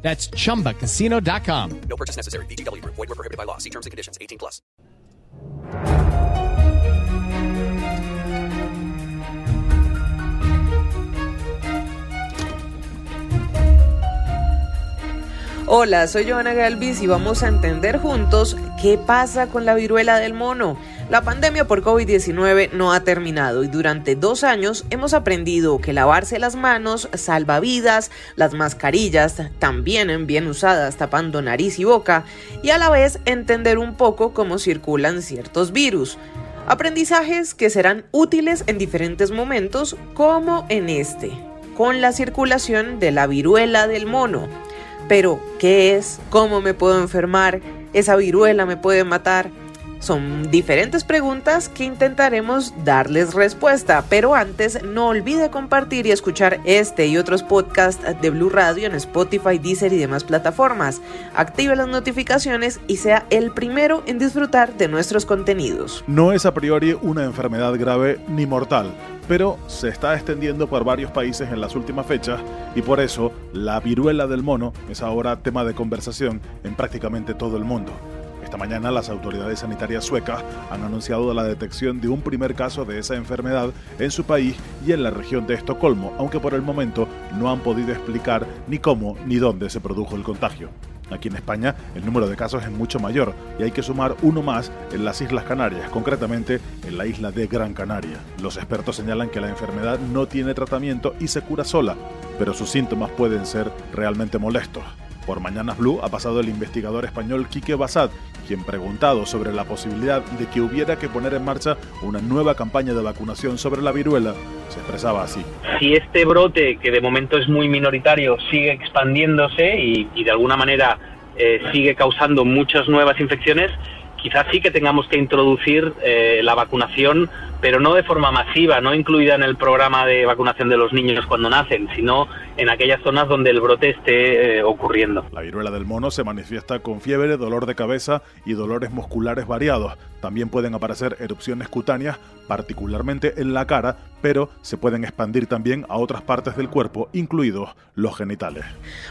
That's chumbacasino.com. No purchase necessary. BGW. Void were prohibited by law. See terms and conditions. 18 plus. Hola, soy Joana Galvis y vamos a entender juntos qué pasa con la viruela del mono. La pandemia por COVID-19 no ha terminado y durante dos años hemos aprendido que lavarse las manos salva vidas, las mascarillas también bien usadas tapando nariz y boca y a la vez entender un poco cómo circulan ciertos virus. Aprendizajes que serán útiles en diferentes momentos como en este, con la circulación de la viruela del mono. Pero, ¿qué es? ¿Cómo me puedo enfermar? ¿Esa viruela me puede matar? Son diferentes preguntas que intentaremos darles respuesta, pero antes no olvide compartir y escuchar este y otros podcasts de Blue Radio en Spotify, Deezer y demás plataformas. Active las notificaciones y sea el primero en disfrutar de nuestros contenidos. No es a priori una enfermedad grave ni mortal, pero se está extendiendo por varios países en las últimas fechas y por eso la viruela del mono es ahora tema de conversación en prácticamente todo el mundo. Esta mañana las autoridades sanitarias suecas han anunciado la detección de un primer caso de esa enfermedad en su país y en la región de Estocolmo, aunque por el momento no han podido explicar ni cómo ni dónde se produjo el contagio. Aquí en España el número de casos es mucho mayor y hay que sumar uno más en las Islas Canarias, concretamente en la isla de Gran Canaria. Los expertos señalan que la enfermedad no tiene tratamiento y se cura sola, pero sus síntomas pueden ser realmente molestos. Por Mañanas Blue ha pasado el investigador español Quique Basad, quien preguntado sobre la posibilidad de que hubiera que poner en marcha una nueva campaña de vacunación sobre la viruela, se expresaba así. Si este brote, que de momento es muy minoritario, sigue expandiéndose y, de alguna manera eh, sigue causando muchas nuevas infecciones, quizás sí que tengamos que introducir eh, la vacunación, pero no de forma masiva, no incluida en el programa de vacunación de los niños cuando nacen, sino en aquellas zonas donde el brote esté eh, ocurriendo. La viruela del mono se manifiesta con fiebre, dolor de cabeza y dolores musculares variados. También pueden aparecer erupciones cutáneas, particularmente en la cara, pero se pueden expandir también a otras partes del cuerpo, incluidos los genitales.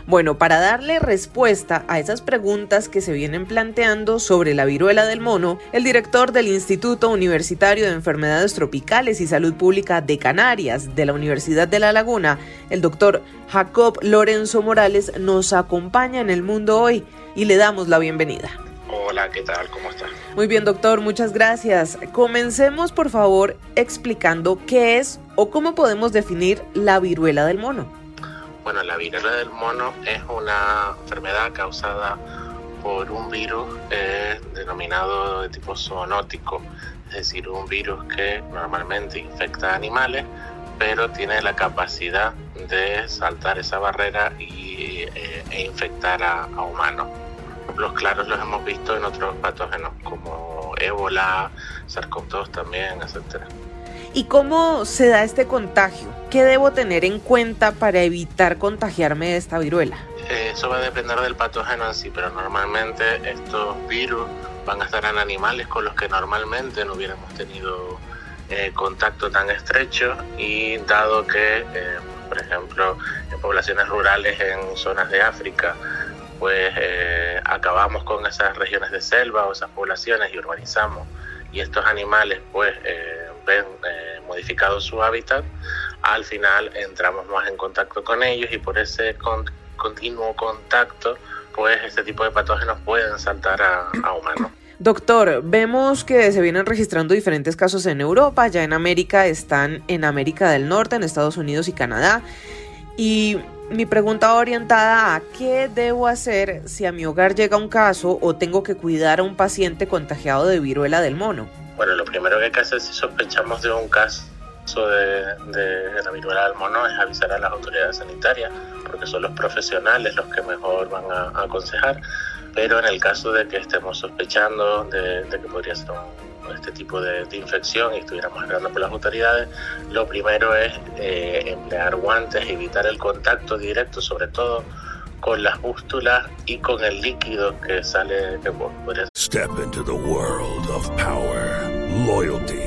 Bueno, para darle respuesta a esas preguntas que se vienen planteando sobre la viruela del mono, el director del Instituto Universitario de Enfermedades Tropicales y Salud Pública de Canarias de la Universidad de La Laguna, el doctor Jacob Lorenzo Morales, nos acompaña en el mundo hoy y le damos la bienvenida. Hola, ¿qué tal? ¿Cómo está? Muy bien, doctor, muchas gracias. Comencemos, por favor, explicando qué es o cómo podemos definir la viruela del mono. Bueno, la viruela del mono es una enfermedad causada por un virus eh, denominado de tipo zoonótico, es decir, un virus que normalmente infecta a animales, pero tiene la capacidad de saltar esa barrera y, eh, e infectar a, a humanos. Los claros los hemos visto en otros patógenos como ébola, SARS-CoV-2 también, etcétera. ¿Y cómo se da este contagio? ¿Qué debo tener en cuenta para evitar contagiarme de esta viruela? Eh, Eso va a depender del patógeno en sí, pero normalmente estos virus van a estar en animales con los que normalmente no hubiéramos tenido eh, contacto tan estrecho y dado que, eh, por ejemplo, en poblaciones rurales en zonas de África, pues eh, acabamos con esas regiones de selva o esas poblaciones y urbanizamos y estos animales pues eh, ven eh, modificado su hábitat, al final entramos más en contacto con ellos y por ese con- continuo contacto pues este tipo de patógenos pueden saltar a, a humanos. Doctor, vemos que se vienen registrando diferentes casos en Europa, ya en América están en América del Norte, en Estados Unidos y Canadá. Y mi pregunta orientada a qué debo hacer si a mi hogar llega un caso o tengo que cuidar a un paciente contagiado de viruela del mono. Bueno, lo primero que hay que hacer si sospechamos de un caso de, de la viruela del mono es avisar a las autoridades sanitarias, porque son los profesionales los que mejor van a, aconsejar. pero en el caso de que estemos sospechando de, que podría ser este tipo de, infección y estuviéramos hablando por las autoridades, lo primero es eh, emplear guantes, evitar el contacto directo, sobre todo con las pústulas y con el líquido que sale que podría Step into the world of power, loyalty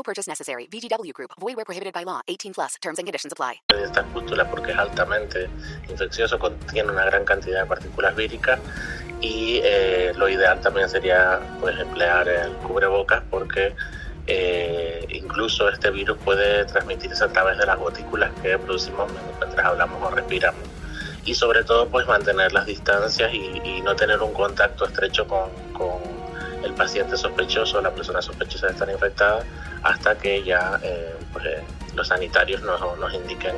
No purchase necessary. VGW Group. Void where prohibited by law. 18 plus. Terms and conditions apply. Esta cústula porque es altamente infeccioso, contiene una gran cantidad de partículas víricas y eh, lo ideal también sería pues emplear el cubrebocas porque eh, incluso este virus puede transmitirse a través de las gotículas que producimos mientras hablamos o respiramos y sobre todo pues mantener las distancias y, no tener un contacto estrecho con, el paciente sospechoso, la persona sospechosa de estar infectada, hasta que ya eh, pues, eh, los sanitarios nos, nos, indiquen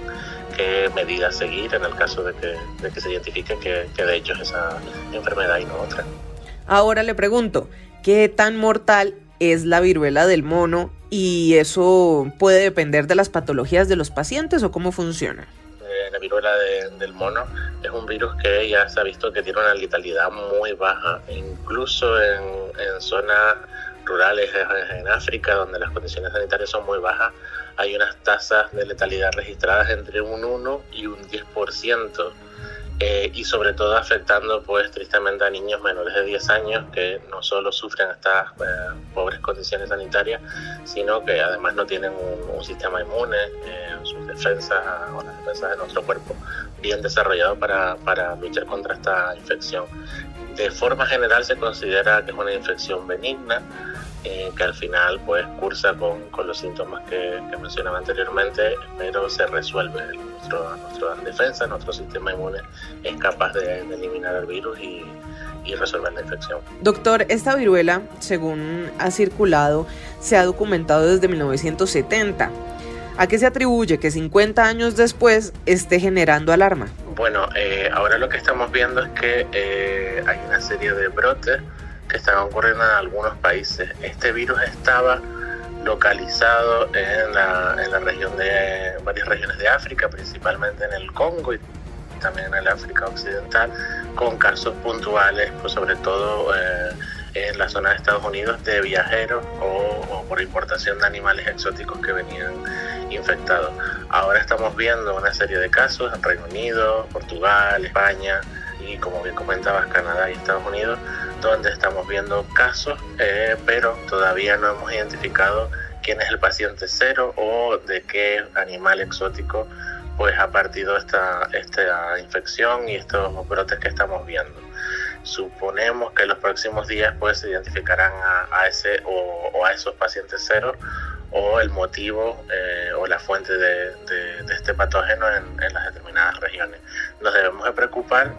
qué medidas seguir en el caso de que, de que se identifique que, que de hecho es esa enfermedad y no otra. Ahora le pregunto, ¿qué tan mortal es la viruela del mono y eso puede depender de las patologías de los pacientes o cómo funciona? la viruela del mono es un virus que ya se ha visto que tiene una letalidad muy baja, incluso en, en zonas rurales en África, donde las condiciones sanitarias son muy bajas, hay unas tasas de letalidad registradas entre un 1 y un 10%. Eh, y sobre todo afectando pues tristemente a niños menores de 10 años que no solo sufren estas eh, pobres condiciones sanitarias, sino que además no tienen un, sistema inmune, eh, sus defensas o las defensas de nuestro cuerpo bien desarrollado para, para luchar contra esta infección. De forma general se considera que es una infección benigna, eh, que al final pues cursa con, con los síntomas que, que, mencionaba anteriormente, pero se resuelve. Nuestro, nuestra defensa, nuestro sistema inmune es capaz de, eliminar el virus y, y resolver la infección. Doctor, esta viruela, según ha circulado, se ha documentado desde 1970. ¿A qué se atribuye que 50 años después esté generando alarma? Bueno, eh, ahora lo que estamos viendo es que eh, hay una serie de brotes que están ocurriendo en algunos países. Este virus estaba localizado en la, región de varias regiones de África, principalmente en el Congo y también en el África Occidental, con casos puntuales, pues sobre todo eh, en la zona de Estados Unidos, de viajeros o, o, por importación de animales exóticos que venían infectados. Ahora estamos viendo una serie de casos en Reino Unido, Portugal, España y como bien comentabas, Canadá y Estados Unidos, donde estamos viendo casos, eh, pero todavía no hemos identificado quién es el paciente cero o de qué animal exótico pues ha partido esta, esta infección y estos brotes que estamos viendo. Suponemos que en los próximos días pues se identificarán a, ese o, a esos pacientes cero o el motivo eh, o la fuente de, este patógeno en, en, las determinadas regiones. Nos debemos de preocupar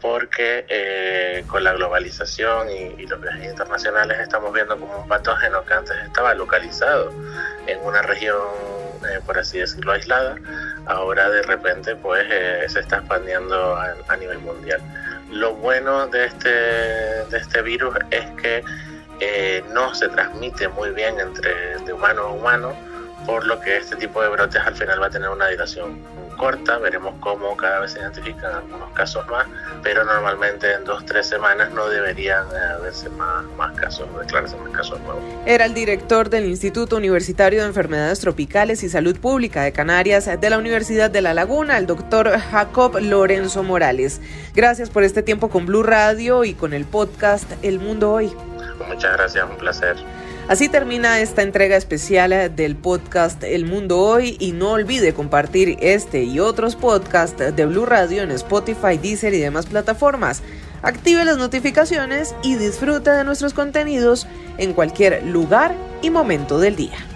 porque eh, con la globalización y, los viajes internacionales estamos viendo como un patógeno que antes estaba localizado en una región, eh, por así decirlo, aislada, ahora de repente pues eh, se está expandiendo a, nivel mundial. Lo bueno de este, de este virus es que no se transmite muy bien entre de humano a humano, por lo que este tipo de brotes al final va a tener una duración corta, veremos cómo cada vez se identifican algunos casos más, pero normalmente en dos, tres semanas no deberían haberse más, más casos, declararse más casos nuevos. Era el director del Instituto Universitario de Enfermedades Tropicales y Salud Pública de Canarias de la Universidad de La Laguna, el doctor Jacob Lorenzo Morales. Gracias por este tiempo con Blue Radio y con el podcast El Mundo Hoy. Muchas gracias, un placer. Así termina esta entrega especial del podcast El Mundo Hoy y no olvide compartir este y otros podcasts de Blue Radio en Spotify, Deezer y demás plataformas. Active las notificaciones y disfrute de nuestros contenidos en cualquier lugar y momento del día.